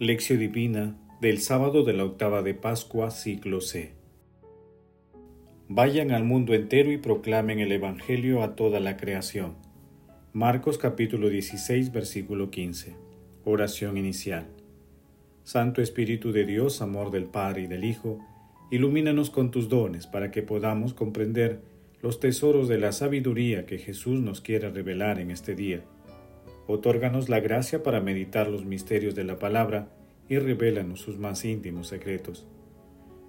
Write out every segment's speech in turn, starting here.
Lección Divina del sábado de la octava de Pascua, ciclo C. Vayan al mundo entero y proclamen el Evangelio a toda la creación. Marcos capítulo 16, versículo 15. Oración inicial. Santo Espíritu de Dios, amor del Padre y del Hijo, ilumínanos con tus dones para que podamos comprender los tesoros de la sabiduría que Jesús nos quiere revelar en este día Otórganos la gracia para meditar los misterios de la palabra y revélanos sus más íntimos secretos.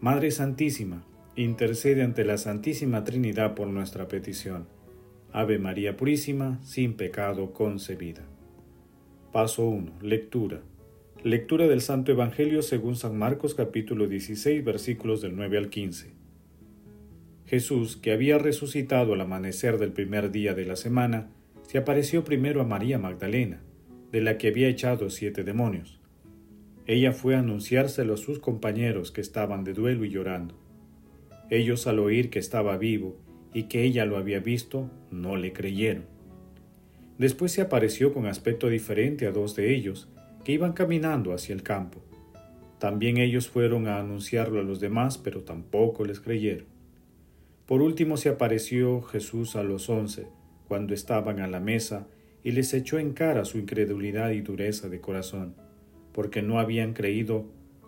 Madre Santísima, intercede ante la Santísima Trinidad por nuestra petición. Ave María Purísima, sin pecado concebida. Paso 1. Lectura. Lectura del Santo Evangelio según San Marcos capítulo 16 versículos del 9 al 15. Jesús, que había resucitado al amanecer del primer día de la semana, se apareció primero a María Magdalena, de la que había echado siete demonios. Ella fue a anunciárselo a sus compañeros que estaban de duelo y llorando. Ellos al oír que estaba vivo y que ella lo había visto, no le creyeron. Después se apareció con aspecto diferente a dos de ellos, que iban caminando hacia el campo. También ellos fueron a anunciarlo a los demás, pero tampoco les creyeron. Por último se apareció Jesús a los once, cuando estaban a la mesa y les echó en cara su incredulidad y dureza de corazón, porque no habían creído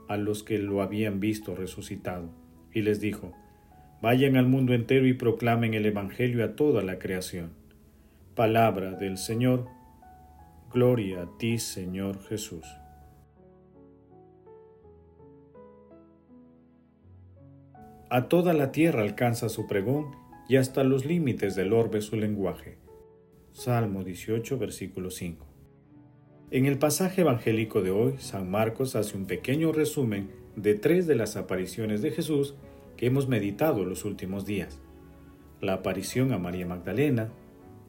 a los que lo habían visto resucitado, y les dijo, Vayan al mundo entero y proclamen el Evangelio a toda la creación. Palabra del Señor. Gloria a ti, Señor Jesús. A toda la tierra alcanza su pregón y hasta los límites del orbe su lenguaje. Salmo 18, versículo 5. En el pasaje evangélico de hoy, San Marcos hace un pequeño resumen de tres de las apariciones de Jesús que hemos meditado los últimos días. La aparición a María Magdalena,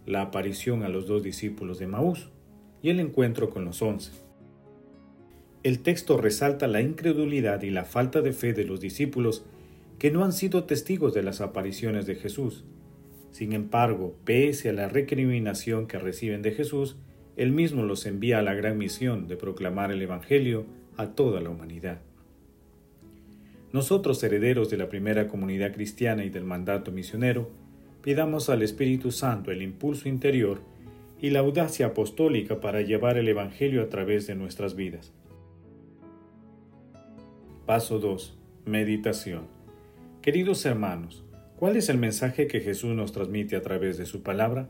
la aparición a los dos discípulos de Maús y el encuentro con los once. El texto resalta la incredulidad y la falta de fe de los discípulos que no han sido testigos de las apariciones de Jesús. Sin embargo, pese a la recriminación que reciben de Jesús, Él mismo los envía a la gran misión de proclamar el Evangelio a toda la humanidad. Nosotros, herederos de la primera comunidad cristiana y del mandato misionero, pidamos al Espíritu Santo el impulso interior y la audacia apostólica para llevar el Evangelio a través de nuestras vidas. Paso 2. Meditación. Queridos hermanos, ¿cuál es el mensaje que Jesús nos transmite a través de su palabra?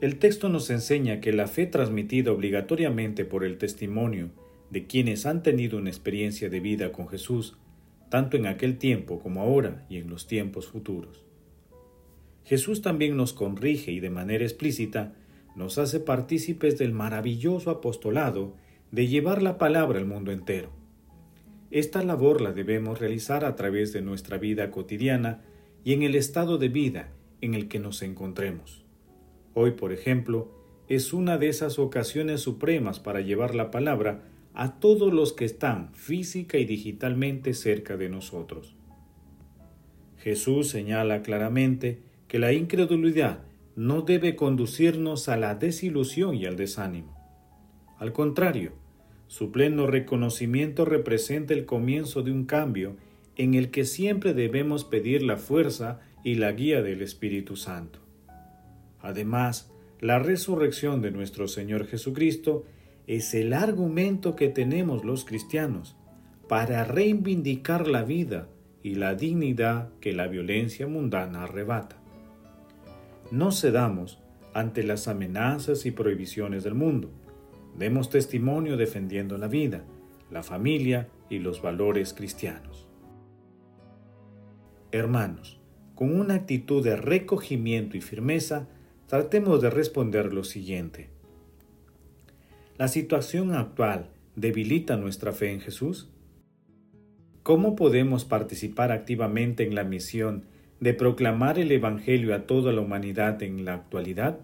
El texto nos enseña que la fe transmitida obligatoriamente por el testimonio de quienes han tenido una experiencia de vida con Jesús, tanto en aquel tiempo como ahora y en los tiempos futuros. Jesús también nos corrige y de manera explícita nos hace partícipes del maravilloso apostolado de llevar la palabra al mundo entero. Esta labor la debemos realizar a través de nuestra vida cotidiana y en el estado de vida en el que nos encontremos. Hoy, por ejemplo, es una de esas ocasiones supremas para llevar la palabra a todos los que están física y digitalmente cerca de nosotros. Jesús señala claramente que la incredulidad no debe conducirnos a la desilusión y al desánimo. Al contrario, su pleno reconocimiento representa el comienzo de un cambio en el que siempre debemos pedir la fuerza y la guía del Espíritu Santo. Además, la resurrección de nuestro Señor Jesucristo es el argumento que tenemos los cristianos para reivindicar la vida y la dignidad que la violencia mundana arrebata. No cedamos ante las amenazas y prohibiciones del mundo Demos testimonio defendiendo la vida, la familia y los valores cristianos. Hermanos, con una actitud de recogimiento y firmeza, tratemos de responder lo siguiente. ¿La situación actual debilita nuestra fe en Jesús? ¿Cómo podemos participar activamente en la misión de proclamar el Evangelio a toda la humanidad en la actualidad?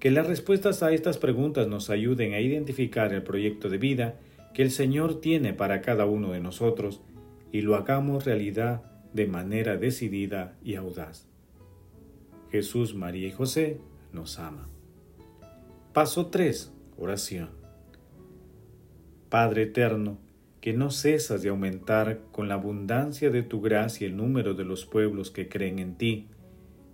Que las respuestas a estas preguntas nos ayuden a identificar el proyecto de vida que el Señor tiene para cada uno de nosotros y lo hagamos realidad de manera decidida y audaz. Jesús, María y José nos ama. Paso 3. Oración. Padre eterno, que no cesas de aumentar con la abundancia de tu gracia el número de los pueblos que creen en ti.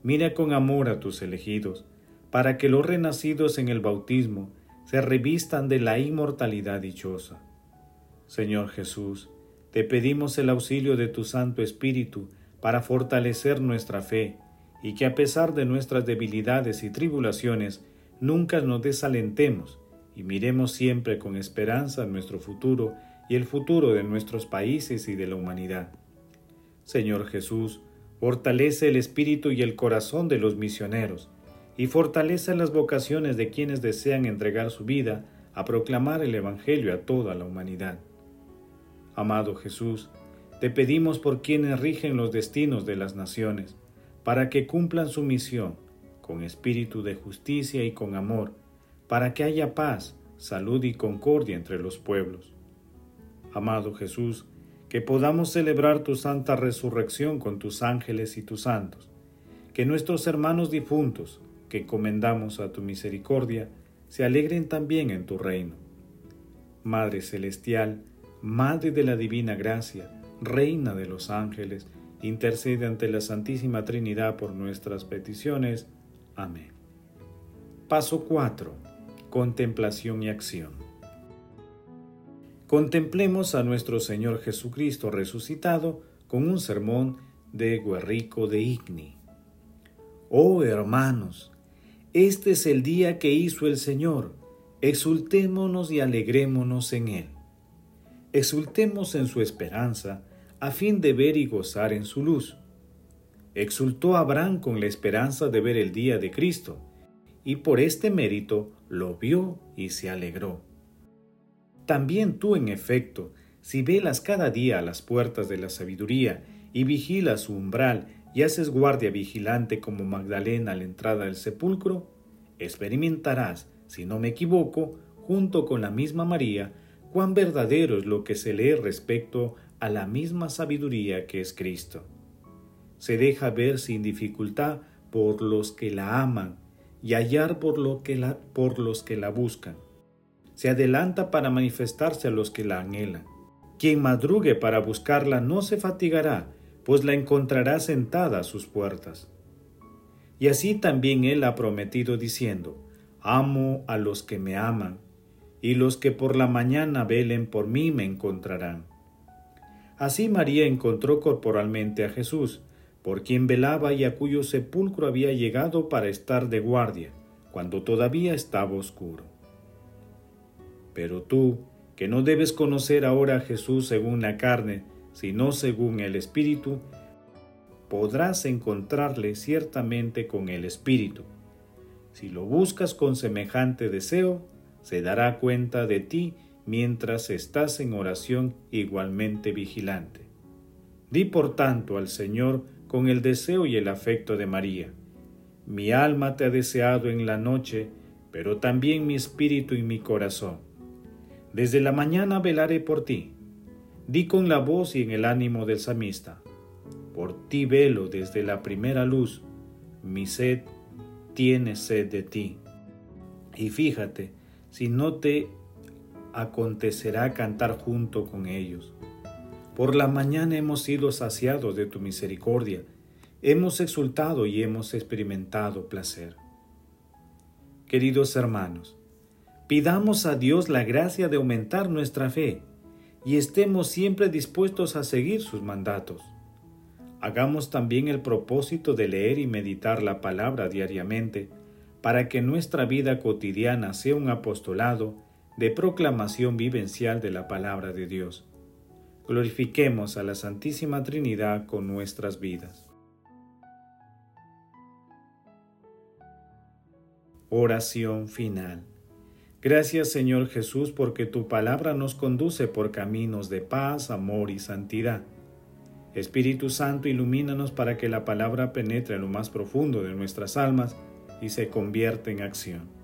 Mira con amor a tus elegidos, para que los renacidos en el bautismo se revistan de la inmortalidad dichosa. Señor Jesús, te pedimos el auxilio de tu Santo Espíritu para fortalecer nuestra fe y que a pesar de nuestras debilidades y tribulaciones, nunca nos desalentemos y miremos siempre con esperanza nuestro futuro y el futuro de nuestros países y de la humanidad. Señor Jesús, fortalece el espíritu y el corazón de los misioneros, y fortalece las vocaciones de quienes desean entregar su vida a proclamar el Evangelio a toda la humanidad. Amado Jesús, te pedimos por quienes rigen los destinos de las naciones, para que cumplan su misión con espíritu de justicia y con amor, para que haya paz, salud y concordia entre los pueblos amado Jesús, que podamos celebrar tu santa resurrección con tus ángeles y tus santos, que nuestros hermanos difuntos, que encomendamos a tu misericordia, se alegren también en tu reino. Madre Celestial, Madre de la Divina Gracia, Reina de los ángeles, intercede ante la Santísima Trinidad por nuestras peticiones. Amén. Paso 4. Contemplación y acción. Contemplemos a nuestro Señor Jesucristo resucitado con un sermón de Guerrico de Igni. Oh hermanos, este es el día que hizo el Señor, exultémonos y alegrémonos en él. Exultemos en su esperanza, a fin de ver y gozar en su luz. Exultó Abraham con la esperanza de ver el día de Cristo, y por este mérito lo vio y se alegró. También tú, en efecto, si velas cada día a las puertas de la sabiduría y vigilas su umbral y haces guardia vigilante como Magdalena a la entrada del sepulcro, experimentarás, si no me equivoco, junto con la misma María, cuán verdadero es lo que se lee respecto a la misma sabiduría que es Cristo. Se deja ver sin dificultad por los que la aman y hallar por, lo que la, por los que la buscan se adelanta para manifestarse a los que la anhelan. Quien madrugue para buscarla no se fatigará, pues la encontrará sentada a sus puertas. Y así también Él ha prometido diciendo, Amo a los que me aman, y los que por la mañana velen por mí me encontrarán. Así María encontró corporalmente a Jesús, por quien velaba y a cuyo sepulcro había llegado para estar de guardia, cuando todavía estaba oscuro. Pero tú, que no debes conocer ahora a Jesús según la carne, sino según el Espíritu, podrás encontrarle ciertamente con el Espíritu. Si lo buscas con semejante deseo, se dará cuenta de ti mientras estás en oración igualmente vigilante. Di por tanto al Señor con el deseo y el afecto de María. Mi alma te ha deseado en la noche, pero también mi espíritu y mi corazón desde la mañana velaré por ti. Di con la voz y en el ánimo del samista. Por ti velo desde la primera luz. Mi sed tiene sed de ti. Y fíjate, si no te acontecerá cantar junto con ellos. Por la mañana hemos sido saciados de tu misericordia, hemos exultado y hemos experimentado placer. Queridos hermanos, Pidamos a Dios la gracia de aumentar nuestra fe y estemos siempre dispuestos a seguir sus mandatos. Hagamos también el propósito de leer y meditar la palabra diariamente para que nuestra vida cotidiana sea un apostolado de proclamación vivencial de la palabra de Dios. Glorifiquemos a la Santísima Trinidad con nuestras vidas. Oración final. Gracias Señor Jesús porque tu palabra nos conduce por caminos de paz, amor y santidad. Espíritu Santo, ilumínanos para que la palabra penetre en lo más profundo de nuestras almas y se convierta en acción.